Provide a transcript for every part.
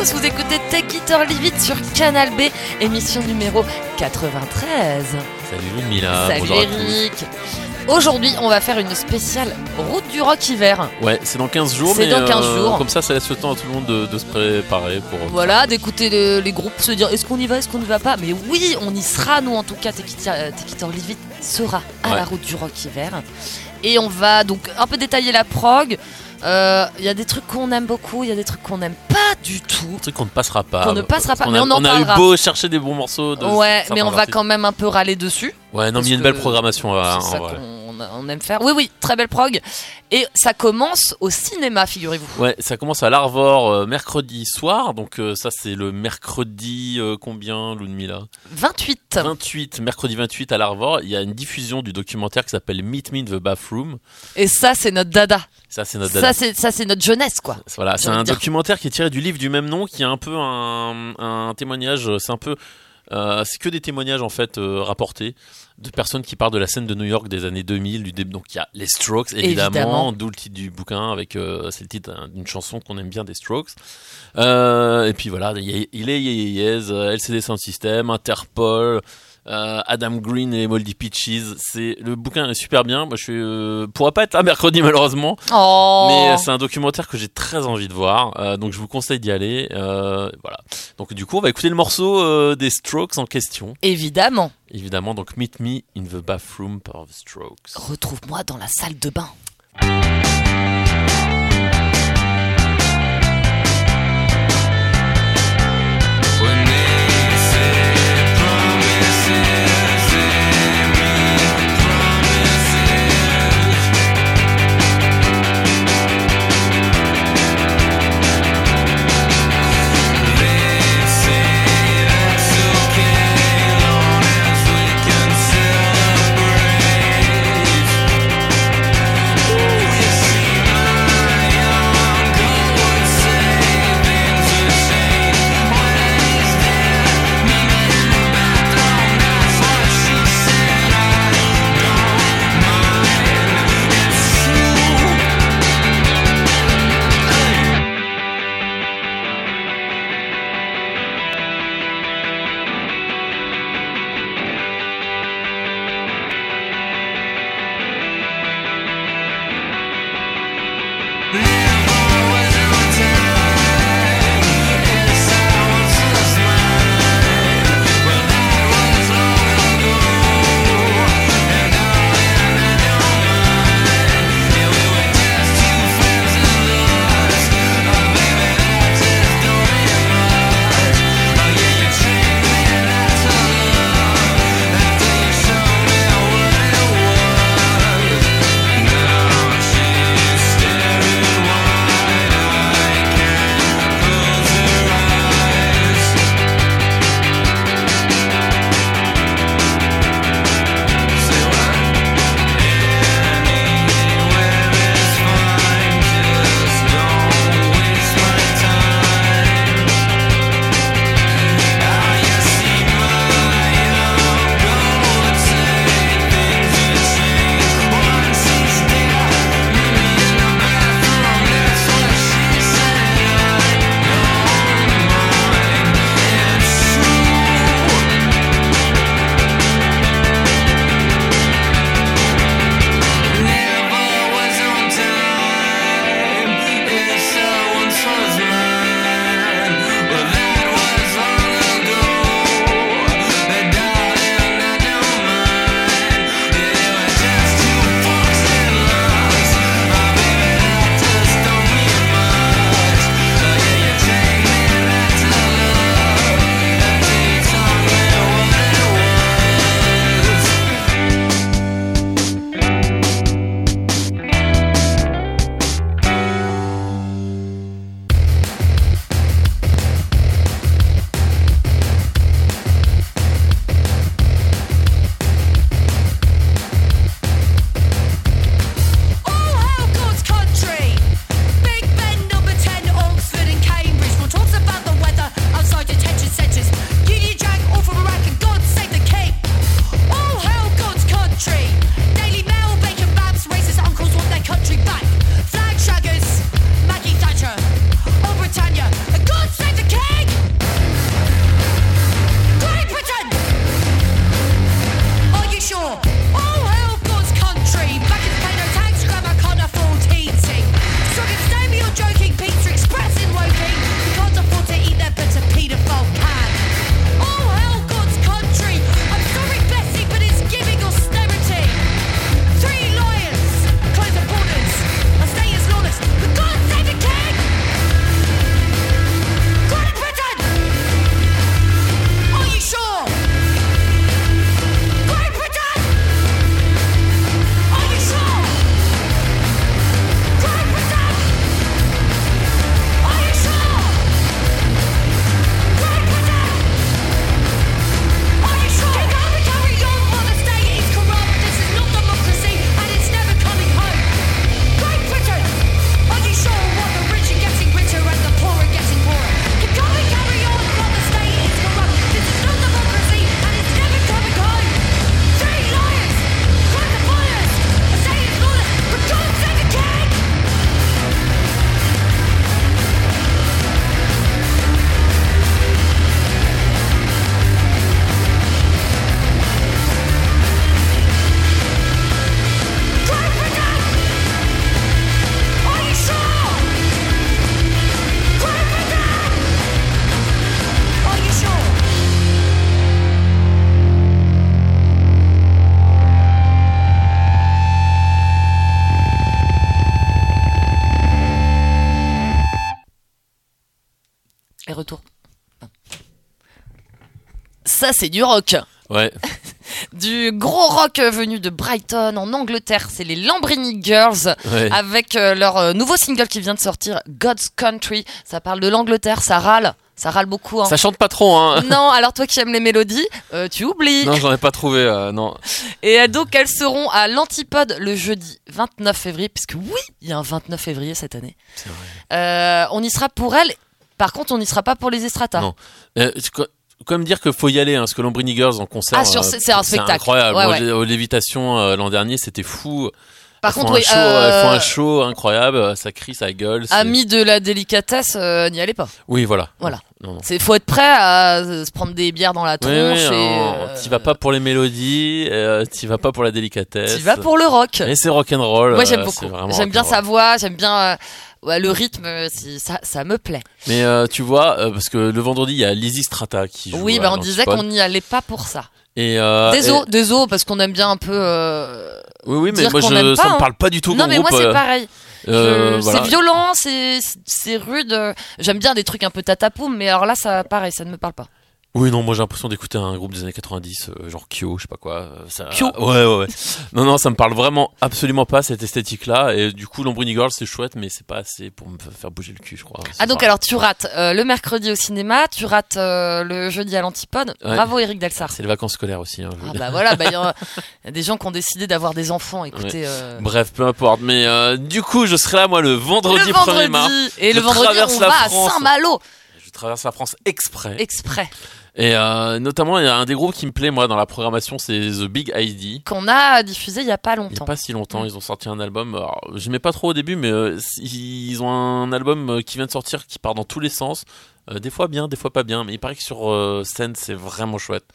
Tous, vous écoutez Tech It or Leave It sur Canal B, émission numéro 93. Salut Mila, Salut bonjour à tous. Eric. Aujourd'hui, on va faire une spéciale route du rock hiver. Ouais, c'est dans 15 jours, C'est dans 15 euh, jours. comme ça, ça laisse le temps à tout le monde de, de se préparer pour. Voilà, d'écouter le- les groupes se dire est-ce qu'on y va, est-ce qu'on n'y va pas? Mais oui, on y sera, nous en tout cas, Tech It euh, Tech It or Leave It sera à Ouais. la route du rock hiver. Et on va donc un peu détailler la prog. Euh, Il y a des trucs qu'on aime beaucoup, il y a des trucs qu'on n'aime pas du tout. Un truc qu'on ne passera pas. Qu'on ne passera pas, On mais a, on en a eu beau chercher des bons morceaux. De Ouais, mais on va artistes. quand même un peu râler dessus. Ouais, non, mais il y a une belle programmation. à- C'est on aime faire. Oui, oui, très belle prog. Et ça commence au cinéma, figurez-vous. Ouais, ça commence à l'Arvor euh, mercredi soir. Donc, euh, ça, c'est le mercredi euh, combien, Ludmilla? 28. 28, mercredi 28 à l'Arvor. Il y a une diffusion du documentaire qui s'appelle Meet Me in the Bathroom. Et ça, c'est notre dada. Ça, c'est notre Ça, c'est ça, c'est notre jeunesse, quoi. Voilà, c'est un dire. documentaire qui est tiré du livre du même nom, qui est un peu un, un témoignage. C'est un peu, euh, c'est que des témoignages en fait euh, rapportés de personnes qui parlent de la scène de New York des années 2000. Du dé- donc il y a les Strokes évidemment, Évidemment. d'où le titre du bouquin avec euh, c'est le titre d'une chanson qu'on aime bien des Strokes. Euh, et puis voilà, il est Yéz, euh, LCD Sound System, Interpol. Euh, Adam Green et Moldy Peaches, c'est le bouquin est super bien. Moi, je euh, pourrais pas être là mercredi malheureusement, Oh mais c'est un documentaire que j'ai très envie de voir, euh, donc je vous conseille d'y aller. euh, voilà. Donc du coup, on va écouter le morceau des Strokes en question, Évidemment. évidemment. Donc Meet Me in the Bathroom par The Strokes. Retrouve-moi dans la salle de bain. Ça, c'est du rock. Ouais. Du gros rock venu de Brighton, en Angleterre. C'est les Lambrini Girls. ouais. Avec euh, leur euh, nouveau single qui vient de sortir, God's Country. Ça parle de l'Angleterre, ça râle. Ça râle beaucoup. hein. Ça chante pas trop, hein. Non, alors toi qui aimes les mélodies, euh, tu oublies. Non, j'en ai pas trouvé. euh, non. Et donc elles seront à l'Antipode le jeudi 29 février, puisque oui, il y a un 29 février cette année. C'est vrai. Euh, on y sera pour elles. Par contre, on n'y sera pas pour les Estrata. Non. Euh, même dire qu'il faut y aller, hein, parce que Lambrini Girls en concert, Ah, euh, c'est- un spectacle. incroyable. Ouais, ouais. Aux Lévitations euh, l'an dernier, c'était fou. Par contre, oui, show, euh, elles font un show incroyable, euh, ça crie, ça gueule. amis de la délicatesse, euh, n'y allez pas. Oui, voilà. Voilà. C'est faut être prêt à euh, se prendre des bières dans la Oui, tronche. oui, non, euh, T'y vas pas pour les mélodies, euh, t'y vas pas pour la délicatesse. t'y vas pour le rock. Et c'est rock'n'roll. Moi j'aime euh, beaucoup. J'aime bien sa voix, j'aime bien euh, ouais, le rythme, euh, ça, ça me plaît. Mais euh, tu vois, euh, parce que le vendredi, il y a Lizzy Strata qui joue. Oui, bah on disait qu'on n'y allait pas pour ça. Et, euh, Désolé, et- désolé, parce qu'on aime bien un peu. Oui, oui, mais moi, je, ça pas, me hein. parle pas du tout. Non, mais moi c'est pareil. Je- voilà. C'est violent, c'est rude. J'aime bien des trucs un peu tatapoum, mais alors là, ça, pareil, ça ne me parle pas. Oui, non, moi j'ai l'impression d'écouter un groupe des années 90, euh, genre Kyo, je sais pas quoi. euh, Ça... Kyo Ouais, ouais, ouais. non, non, ça me parle vraiment absolument pas cette esthétique-là. Et du coup, Lambrini Girls, c'est chouette, mais c'est pas assez pour me faire bouger le cul, je crois. Ah donc alors tu rates euh, le mercredi au cinéma, tu rates le jeudi à l'antipode. Ouais. Bravo Eric Delsar. C'est les vacances scolaires aussi. Hein, Ah bah voilà, bah, il y, a il y a des gens qui ont décidé d'avoir des enfants. Écoutez, Bref, peu importe. Mais du coup, je serai là, moi, le vendredi, le 1er vendredi mars. et je le vendredi on va France. à Saint-Malo Je traverse la France exprès. exprès Et euh, notamment, il y a un des groupes qui me plaît, moi, dans la programmation, c'est The Big ID. qu'on a diffusé il y a pas Il n'y a longtemps. pas si longtemps, Mm. ils ont sorti un album. Alors, je n'aimais pas trop au début, mais euh, ils ont un album euh, qui vient de sortir qui part dans tous les sens. Euh, des fois bien, des fois pas bien, mais il paraît que sur scène, c'est vraiment chouette.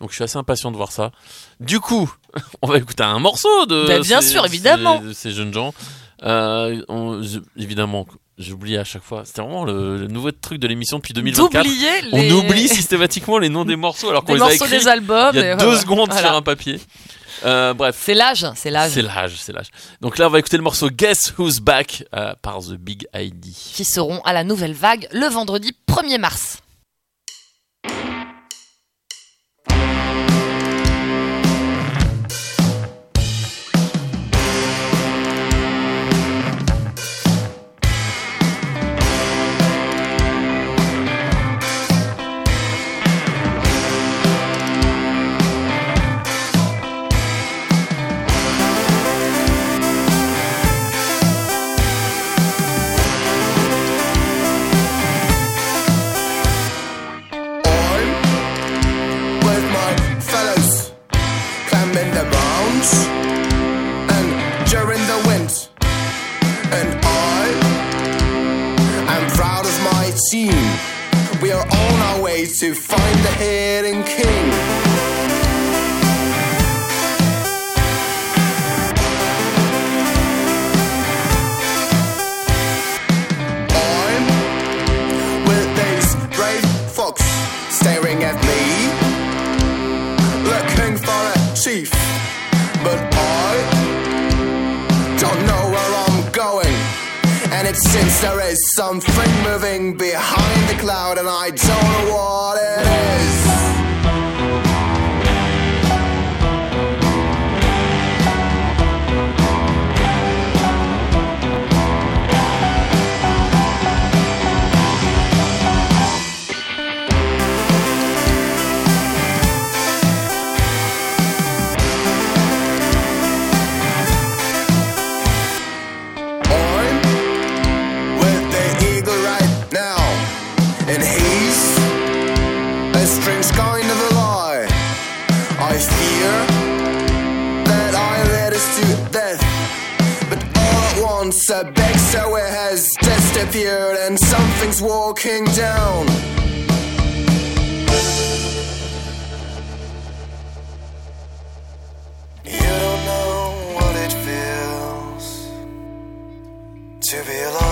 Donc je suis assez impatient de voir ça. Du coup, on va écouter un morceau de Bah, bien ces- sûr, évidemment. ces, jeunes gens. On- je- évidemment, j'oublie à chaque fois. C'était vraiment le, le nouveau truc de l'émission depuis 2024. D'oublier On oublie systématiquement les noms des morceaux alors qu'on les a morceaux écrits des albums. il y a deux secondes Voilà. sur un papier. Euh, bref, C'est l'âge, c'est l'âge c'est l'âge, c'est l'âge. Donc là, on va écouter le morceau Guess Who's Back euh, par The Big ID. qui seront à la nouvelle vague le vendredi 1er mars. To find the hidden king. And it seems there is something moving behind the cloud, and I don't know what it is. Once a big stairway has disappeared, and something's walking down. You don't know what it feels to be alive.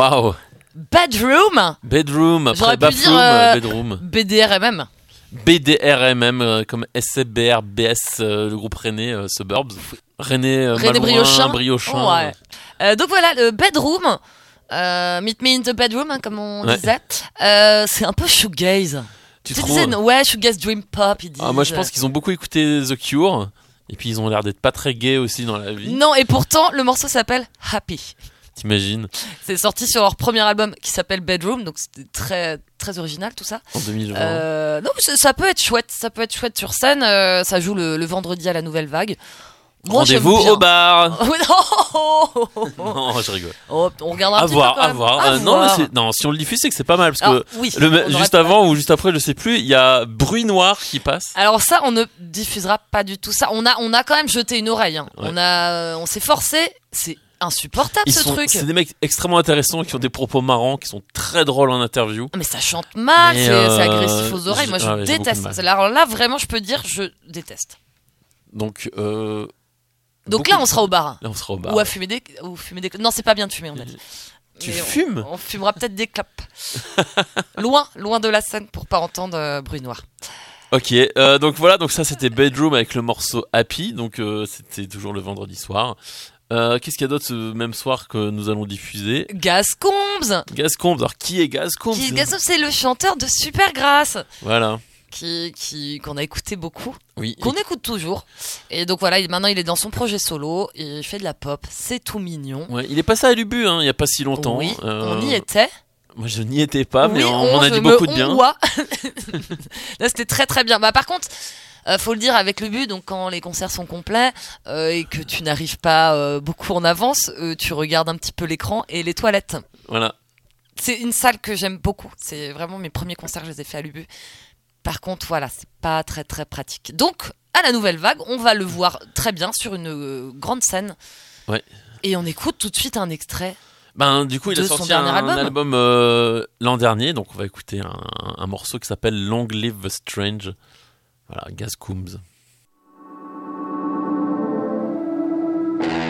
Waouh Bedroom, Bedroom, après pu Bathroom, dire, euh, Bedroom. BDRMM. BDRMM, euh, comme SCBRBS, euh, le groupe René euh, Suburbs. René, euh, René Malouin, Briochin. Ouais. Euh, donc voilà, le Bedroom, euh, Meet Me in the Bedroom, hein, comme on Ouais. disait, euh, c'est un peu shoegaze. Tu Tu disais, ouais, shoegaze dream pop, ils disent. Ah, Moi, je pense qu'ils ont beaucoup écouté The Cure. Et puis, ils ont l'air d'être pas très gays aussi dans la vie. Non, et pourtant, le morceau s'appelle Happy. T'imagines C'est sorti sur leur premier album qui s'appelle Bedroom, donc c'était très très original tout ça. En 2020. Euh, non, ça, peut être chouette, ça peut être chouette sur scène. euh, ça joue le, le vendredi à la Nouvelle Vague. Rendez-vous au bar Oh, non Non, je rigole. Oh, on regardera un À petit voir, peu quand à même. voir. À Euh, voir. non, si on le diffuse, c'est que c'est pas mal. Parce Alors, que oui, le, juste avant ou juste après, je sais plus, il y a Bruit Noir qui passe. Alors ça, on ne diffusera pas du tout ça. On a, on a quand même jeté une oreille. hein. Ouais. On a, on s'est forcé. C'est insupportable Ils ce sont, truc. c'est des mecs extrêmement intéressants qui ont des propos marrants, qui sont très drôles en interview. Mais ça chante mal, Mais, c'est euh, c'est agressif aux oreilles. Moi, je ah ouais, j'ai beaucoup de déteste. mal. Alors là, vraiment, je peux dire, je déteste. Donc, euh, Donc beaucoup là, on sera au bar. Là, on sera au bar. Ou à fumer des, ou fumer des. Non, c'est pas bien de fumer, on a dit. Tu Mais on- fumes on, fumera peut-être des clopes. loin, loin de la scène pour pas entendre euh, bruit noir. Ok, euh, donc voilà, donc ça c'était Bedroom avec le morceau Happy, donc euh, c'était toujours le vendredi soir. Euh, Qu'est-ce qu'il y a d'autre ce même soir que nous allons diffuser Gascombs. Gascombs, alors qui est Gascombs Qui, Gascombs, c'est le chanteur de Supergrass. Voilà, Qui, qui, qu'on a écouté beaucoup, oui. qu'on écoute toujours. Et donc voilà, il- maintenant il est dans son projet solo, il fait de la pop, c'est tout mignon. Ouais, il est passé à l'Ubu, hein, il y a pas si longtemps. Oui, Euh, on y était. Moi je n'y étais pas, mais Oui, on, a dit beaucoup de bien. Là, c'était très très bien. Bah, par contre, euh, faut le dire avec le but, donc quand les concerts sont complets euh, et que tu n'arrives pas euh, beaucoup en avance, tu regardes un petit peu l'écran et les toilettes. Voilà. C'est une salle que j'aime beaucoup. C'est vraiment mes premiers concerts, je les ai fait à l'Ubu. Par contre, voilà, c'est pas très très pratique. Donc, à la nouvelle vague, on va le voir très bien sur une grande scène. Ouais. Et on écoute tout de suite un extrait. Ben du coup il a son sorti un dernier album. euh, l'an dernier, donc on va écouter un, un morceau qui s'appelle Long Live the Strange. Voilà, Gascombs. Long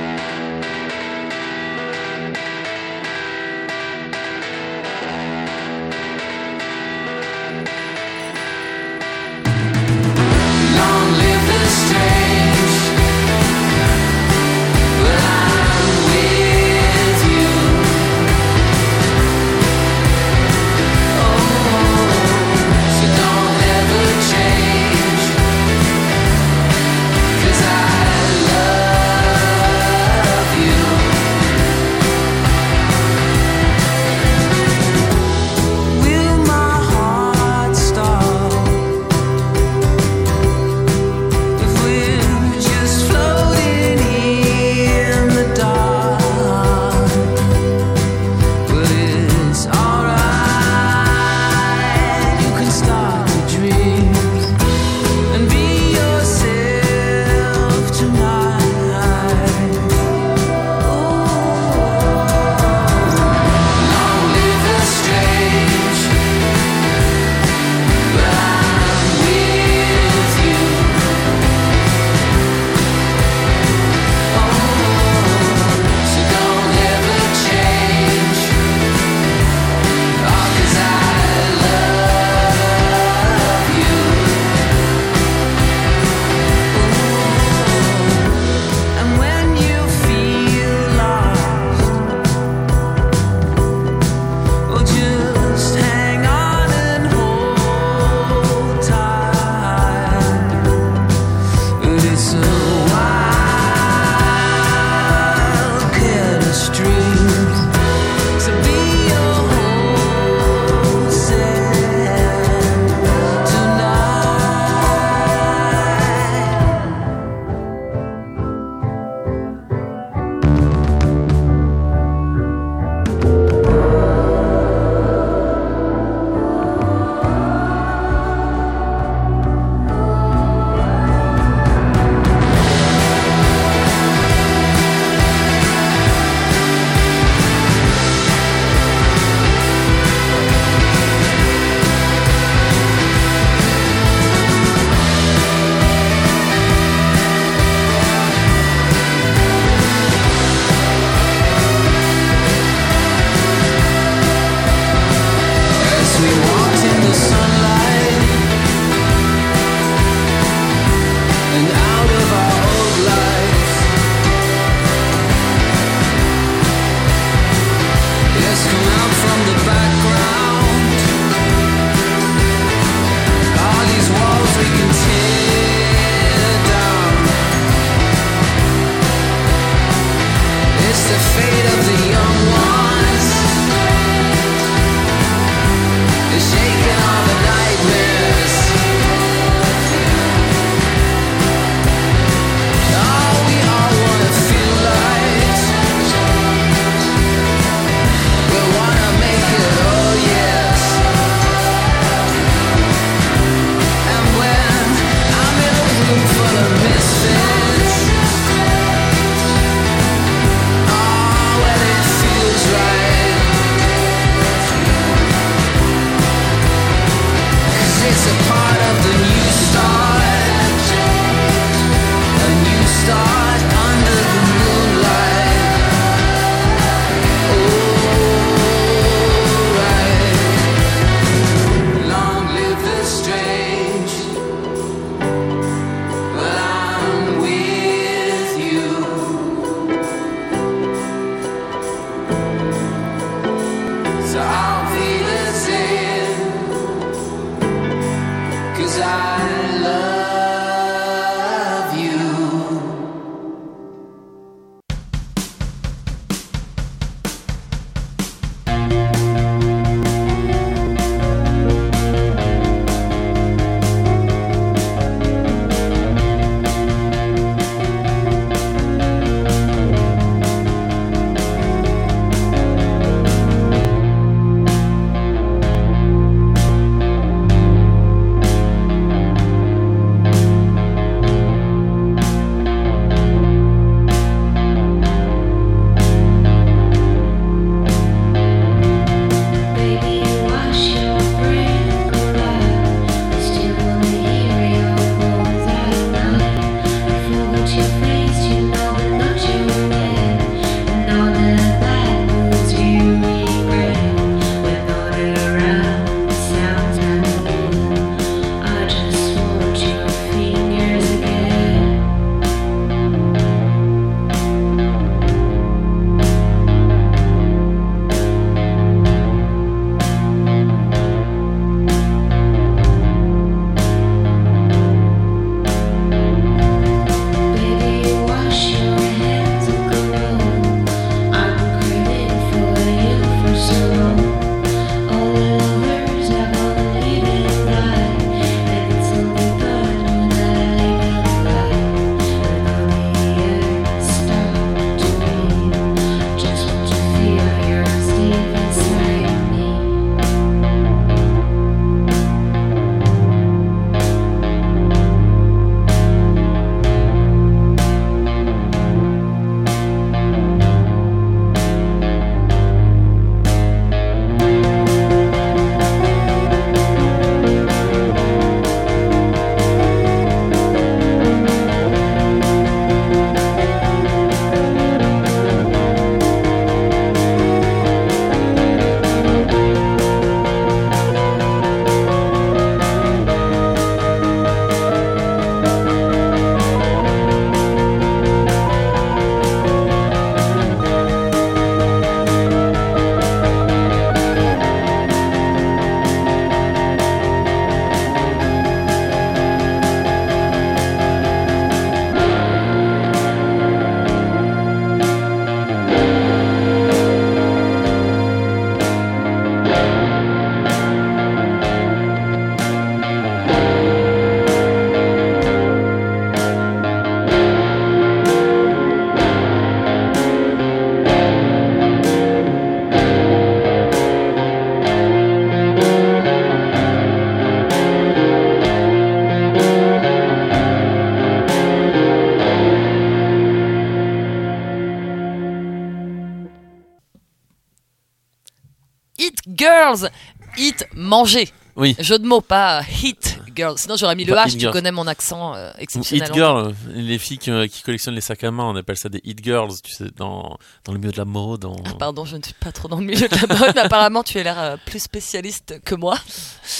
manger. Oui. Jeu de mots, pas hit girls. Sinon j'aurais mis le H. hit Tu connais mon accent euh, exceptionnel. Hit girl, les filles qui, euh, qui collectionnent les sacs à main, on appelle ça des hit girls, tu sais, dans, dans le milieu de la mode. En... Ah, pardon, je ne suis pas trop dans le milieu de la mode, mais apparemment tu as l'air euh, plus spécialiste que moi.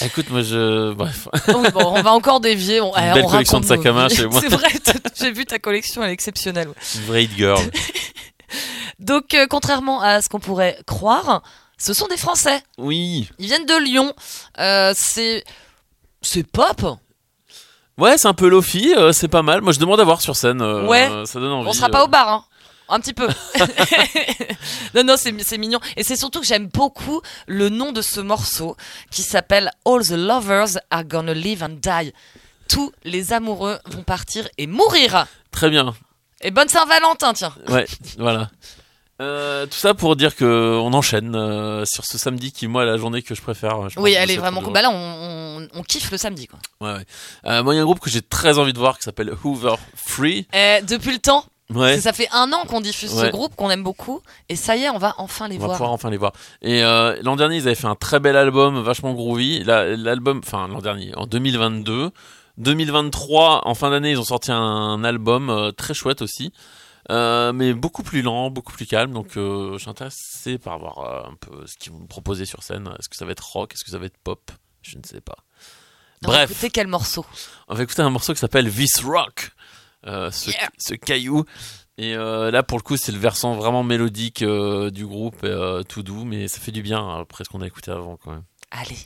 Écoute, moi je. Bref. Bon, on va encore dévier. On, Une eh, belle on collection de raconte sacs à nos main vies. chez moi. C'est vrai, t- j'ai vu ta collection, elle est exceptionnelle. ouais. Une vraie hit girl. Donc, euh, contrairement à ce qu'on pourrait croire, ce sont des Français. Oui. Ils viennent de Lyon. Euh, c'est c'est pop. Ouais, c'est un peu Lofi, euh, c'est pas mal. Moi je demande à voir sur scène. euh, Ouais. Ça donne envie. On sera pas au bar, hein. Un petit peu. non, non, c'est c'est mignon. Et c'est surtout que j'aime beaucoup le nom de ce morceau qui s'appelle All the Lovers Are Gonna Live and Die. Tous les amoureux vont partir et mourir. Très bien. Et bonne Saint-Valentin, tiens. Ouais, voilà. Euh, tout ça pour dire que on enchaîne euh, sur ce samedi qui moi est la journée que je préfère. Je Oui, elle est vraiment cool. Bah là, on, on, on kiffe le samedi, quoi. Ouais, ouais. Euh, moi, il y a un groupe que j'ai très envie de voir qui s'appelle Hoover Free. Eh, depuis le temps, Ouais. Ça fait un an qu'on diffuse ce groupe qu'on aime beaucoup et ça y est, on va enfin les On va voir. pouvoir enfin les voir. Et euh, l'an dernier, ils avaient fait un très bel album, vachement groovy. La- L'album, enfin l'an dernier, en 2022. 2023, en fin d'année, ils ont sorti un album euh, très chouette aussi, euh, mais beaucoup plus lent, beaucoup plus calme. Donc, euh, je suis intéressé par voir euh, un peu ce qu'ils vont me proposer sur scène. Est-ce que ça va être rock? Est-ce que ça va être pop? Je ne sais pas. On va Bref, écouter quel morceau? On va écouter un morceau qui s'appelle This Rock, euh, ce, Yeah. ce caillou. Et là, pour le coup, c'est le versant vraiment mélodique du groupe, tout doux, mais ça fait du bien hein, après ce qu'on a écouté avant quand même. Allez.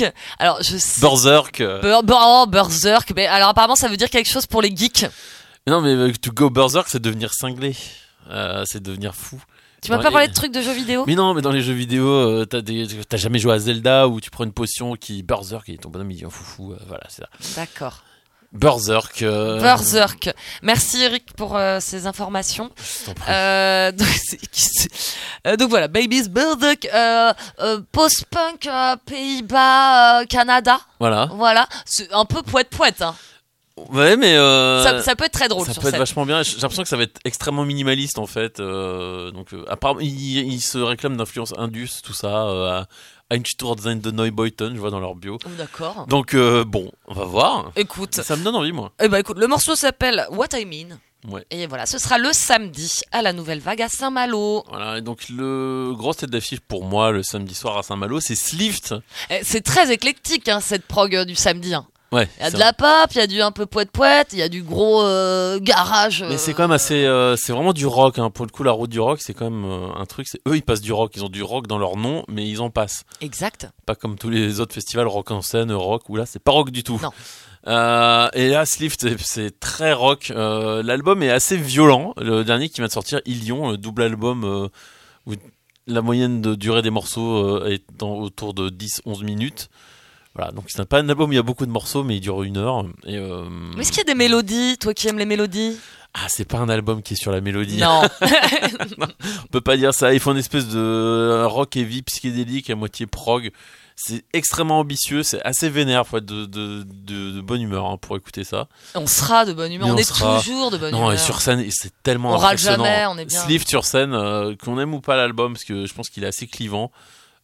Berserk. Alors, je sais. Berserk. bur- oh, Berserk. Mais alors, apparemment, ça veut dire quelque chose pour les geeks. Non, mais euh, to go berserk, c'est devenir cinglé. Euh, c'est devenir fou. Tu m'as pas parlé de trucs de jeux vidéo Mais non, mais dans les jeux vidéo, euh, t'as jamais joué à Zelda où tu prends une potion qui berserk et ton bonhomme il devient foufou. euh, voilà, c'est ça. D'accord. Berserk. euh, Berserk. Merci Eric pour euh, ces informations. prie. Euh, donc, euh, donc voilà, Baby's Berserk, euh, euh, post-punk, euh, Pays-Bas, euh, Canada. Voilà. Voilà, c'est un peu poète-poète. Hein. Ouais, mais euh, ça, ça peut être très drôle ça sur peut être vachement bien. J'ai l'impression que ça va être extrêmement minimaliste en fait. euh, donc, euh, apparemment, il, il se réclame d'influence Indus, tout ça. Einstein de Neubeuten, je vois dans leur bio. Oh, D'accord. Donc euh, bon, on va voir. Écoute, Ça me donne envie, moi. eh ben écoute, le morceau s'appelle What I Mean. Ouais. Et voilà, ce sera le samedi à la Nouvelle Vague à Saint-Malo. Voilà, et donc le gros tête d'affiche pour moi le samedi soir à Saint-Malo, c'est Slift. Eh, C'est très éclectique hein, cette prog euh, du samedi. hein. Ouais. Il y a de la pop, il y a du un peu poète-poète, il y a du gros euh, garage. Mais euh, c'est quand même assez, euh, c'est vraiment du rock. Hein. Pour le coup, la route du rock, c'est quand même euh, un truc. Eux, ils passent du rock. Ils ont du rock dans leur nom, mais ils en passent. Exact. Pas comme tous les autres festivals rock en scène, rock. Où là, c'est pas rock du tout. Non. Euh, et là, Slift, c'est- très rock. Euh, L'album est assez violent. Le dernier qui vient de sortir, Ilion, le double album euh, où la moyenne de durée des morceaux euh, est dans, autour de 10-11 minutes. Voilà, donc c'est pas un album où il y a beaucoup de morceaux, mais il dure une heure. Et euh, Mais est-ce qu'il y a des mélodies, toi qui aimes les mélodies? Ah, c'est pas un album qui est sur la mélodie. Non. On peut pas dire ça. Il faut une espèce de rock heavy psychédélique à moitié prog. C'est extrêmement ambitieux, c'est assez vénère, faut être de, de, de, de bonne humeur hein, pour écouter ça. on sera de bonne humeur, on, on est sera- toujours de bonne non, humeur. et sur scène, c'est tellement On râle impressionnant. jamais, on est bien. Slift sur scène, euh, qu'on aime ou pas l'album, parce que je pense qu'il est assez clivant.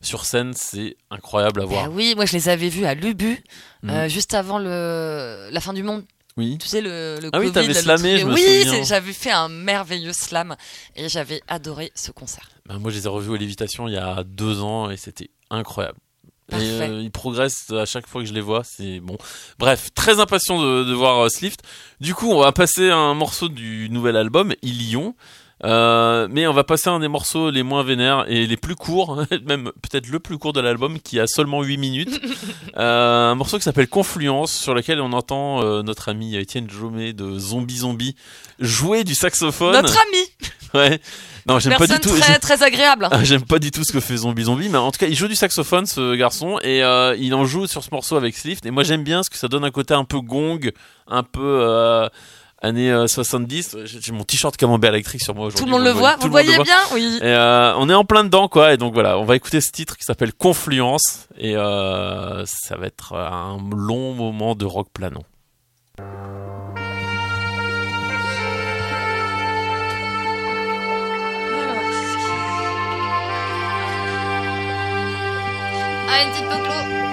Sur scène, c'est incroyable à voir. Bah oui, moi je les avais vus à Lubu, euh, juste avant le la fin du monde. Oui. Tu sais le, le Ah oui, Covid. t'avais le slamé, je me Oui, j'avais fait un merveilleux slam et j'avais adoré ce concert. Ben, moi, je les ai revus à Lévitation il y a deux ans et c'était incroyable. Et euh, ils progressent à chaque fois que je les vois, c'est bon. Bref, très impatient de, de voir euh, Slift. Du coup, on va passer à un morceau du nouvel album, Ilion. Euh, mais on va passer à un des morceaux les moins vénères et les plus courts, même peut-être le plus court de l'album qui a seulement 8 minutes. Euh, un morceau qui s'appelle Confluence, sur lequel on entend euh, notre ami Étienne Jomet de Zombie Zombie jouer du saxophone. Notre ami, Ouais. Non, j'aime pas du tout. très très agréable. Ah, J'aime pas du tout ce que fait Zombie Zombie, mais en tout cas, il joue du saxophone, ce garçon, et euh, il en joue sur ce morceau avec Slift. Et moi, j'aime bien ce que ça donne un côté un peu gong, un peu euh, années euh, 70. J'ai j'ai mon t-shirt camembert électrique sur moi aujourd'hui. Tout le monde le voit, vous le voyez bien, oui. Et euh, on est en plein dedans, quoi. Et donc voilà, on va écouter ce titre qui s'appelle Confluence, et euh, ça va être un long moment de rock planant. Ah, une petite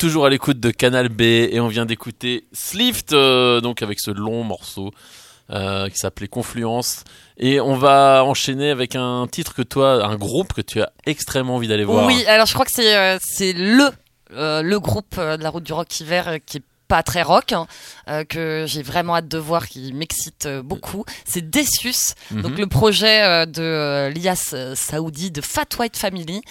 toujours à l'écoute de Canal B et on vient d'écouter Slift, euh, donc avec ce long morceau euh, qui s'appelait Confluence. Et on va enchaîner avec un titre que toi, un groupe que tu as extrêmement envie d'aller voir. Oui, alors je crois que c'est euh, c'est le le groupe de la route du rock hiver qui est pas très rock, hein, euh, que j'ai vraiment hâte de voir, qui m'excite euh, beaucoup. C'est Decius, Mhm. donc le projet euh, de Lias Saoudi de Fat White Family.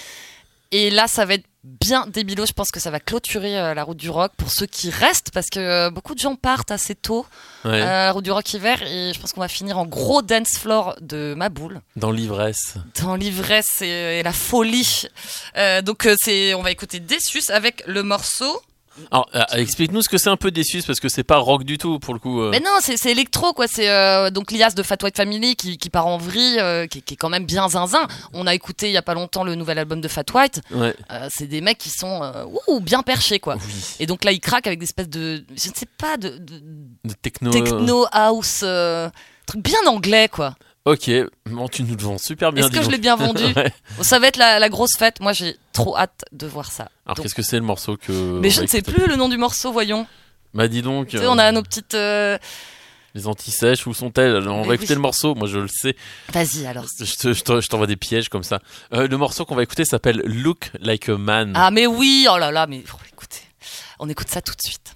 Et là, ça va être bien débilo. Je pense que ça va clôturer euh, la route du rock pour ceux qui restent, parce que euh, beaucoup de gens partent assez tôt Ouais, euh, la route du rock hiver, et je pense qu'on va finir en gros dance floor de ma boule Dans l'ivresse. dans l'ivresse et, et la folie. Donc c'est, on va écouter Decius avec le morceau. Alors, euh, explique-nous ce que c'est un peu déçu, parce que c'est pas rock du tout pour le coup. euh. Mais non, c'est, c'est électro quoi. C'est euh, donc Lias de Fat White Family qui, qui part en vrille, qui, qui est quand même bien zinzin. On a écouté il y a pas longtemps le nouvel album de Fat White. Ouais. C'est des mecs qui sont ouh, bien perchés quoi. Oui. Et donc là ils craquent avec des espèces de, je ne sais pas, de, de De techno. techno house, truc bien anglais quoi. Ok, bon, tu nous le vends super bien. Est-ce que je l'ai bien vendu Ouais. Ça va être la, la grosse fête. Moi j'ai trop hâte de voir ça. Alors Donc- qu'est-ce que c'est le morceau que. Mais je ne sais écouter plus le nom du morceau, voyons. Bah dis donc. Tu sais, euh, on a nos petites. euh, Les anti-sèches, où sont-elles? On Mais va écouter le morceau, moi je le sais. Vas-y alors. Te- je t'envoie des pièges comme ça. Euh, le morceau qu'on va écouter s'appelle Look Like a Man. Ah mais oui, oh là là, mais oh, écoutez, on écoute ça tout de suite.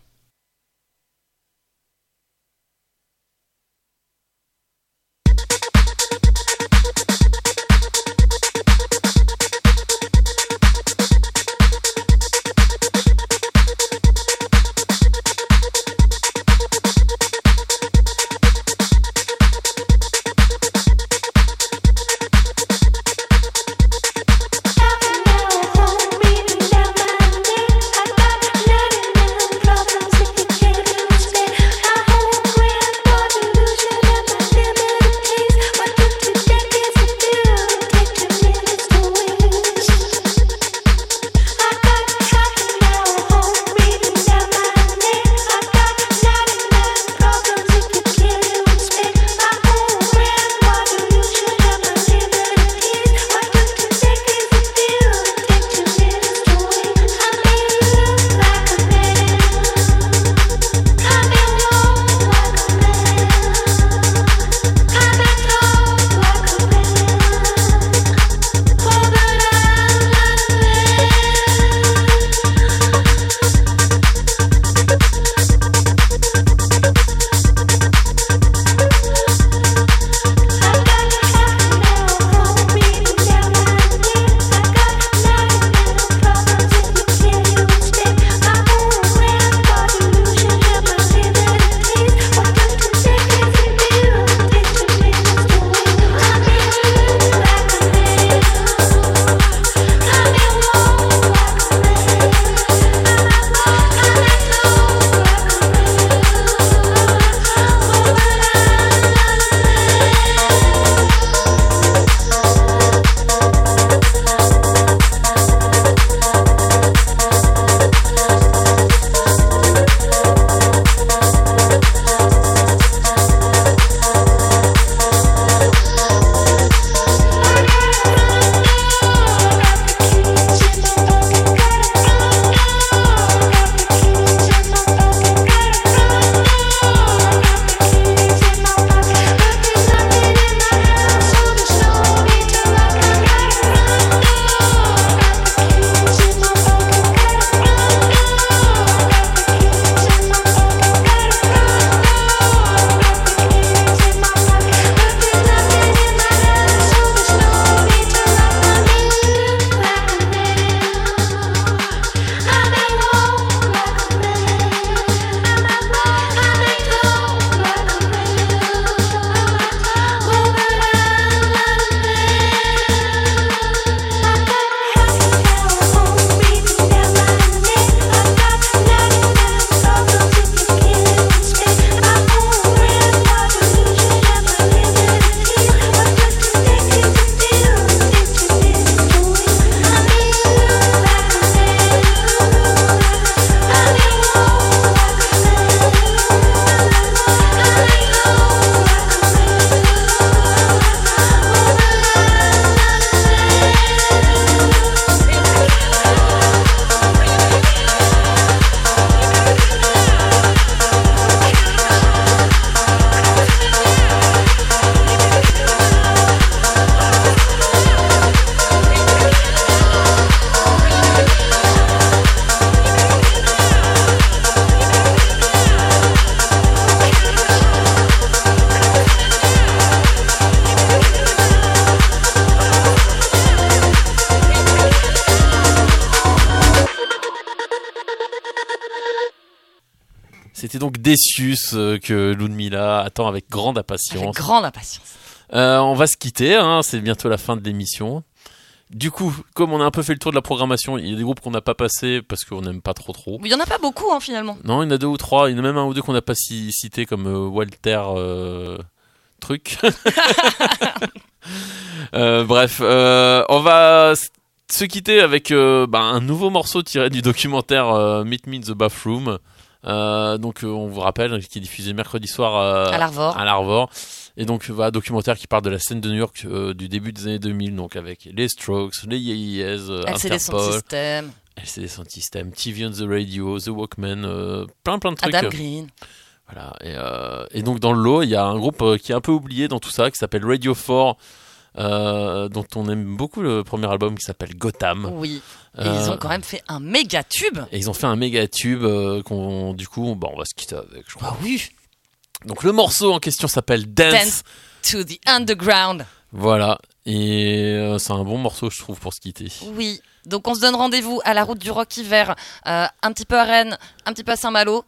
Été donc déçu, ce que Ludmilla attend avec grande Avec impatience. grande impatience. Euh, on va se quitter, hein, c'est bientôt la fin de l'émission. Du coup, comme on a un peu fait le tour de la programmation, il y a des groupes qu'on n'a pas passé parce qu'on n'aime pas trop trop. Il y en a pas beaucoup hein, finalement. Non, il y en a deux ou trois, il y en a même un ou deux qu'on n'a pas ci- cité comme euh, Walter euh, Truc. Euh, bref, euh, on va se quitter avec euh, bah, un nouveau morceau tiré du documentaire euh, Meet Me in the Bathroom. Euh, donc euh, on vous rappelle qui est diffusé mercredi soir euh, À l'Arvor. à l'Arvor. Et donc voilà, documentaire qui parle de la scène de New York du début des années 2000, donc avec les Strokes, les euh, LCD Interpol, System, LCD Sound System, TV on the Radio, The Walkman, plein plein de trucs. Adam Green. voilà. Et, euh, et donc dans le lot, il y a un groupe qui est un peu oublié dans tout ça, qui s'appelle Radio 4, euh, dont on aime beaucoup le premier album qui s'appelle Gotham. Oui. Et Euh, ils ont quand même fait un méga tube. Et ils ont fait un méga tube euh, qu'on, du coup, bon, on va se quitter avec, je crois. Ah oui. Donc le morceau en question s'appelle Dance. Dance to the Underground. Voilà. Et euh, c'est un bon morceau, je trouve, pour se quitter. Oui. Donc on se donne rendez-vous à la route du rock hiver, euh, un petit peu à Rennes, un petit peu à Saint-Malo.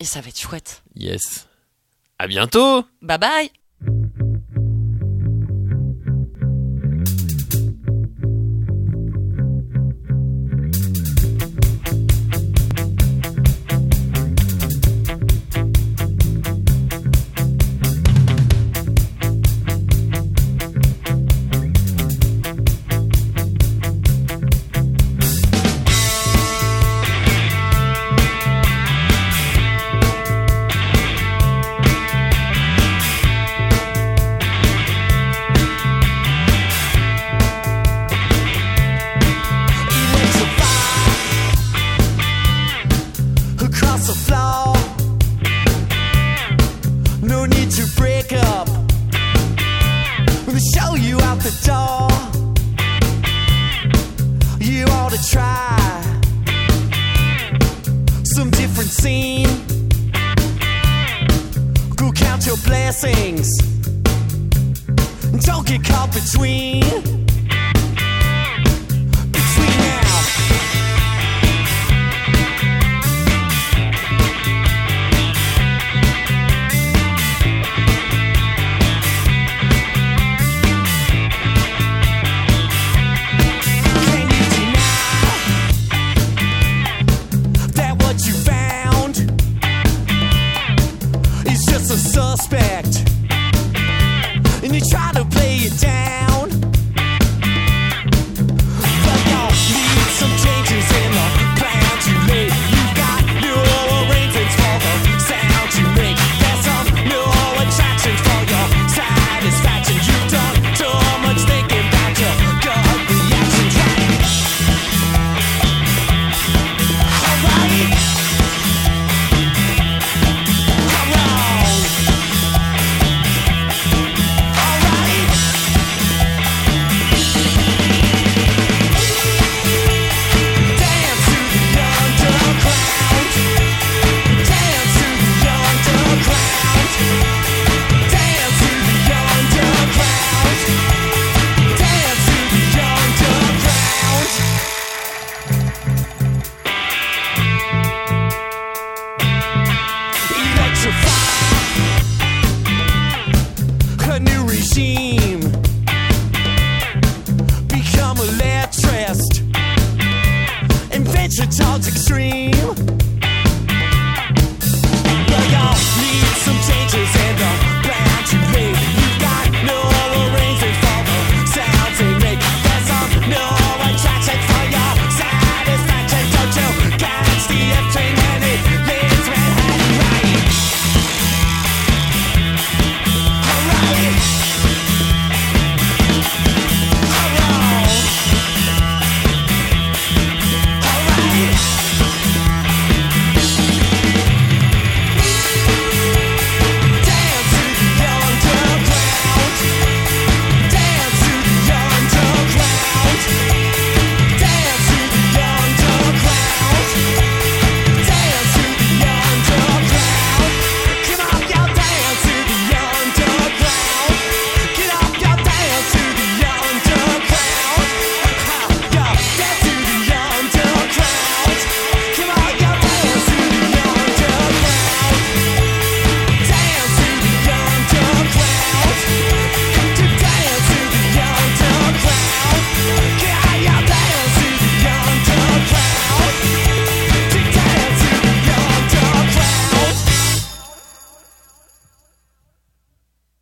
Et ça va être chouette. Yes. À bientôt! Bye bye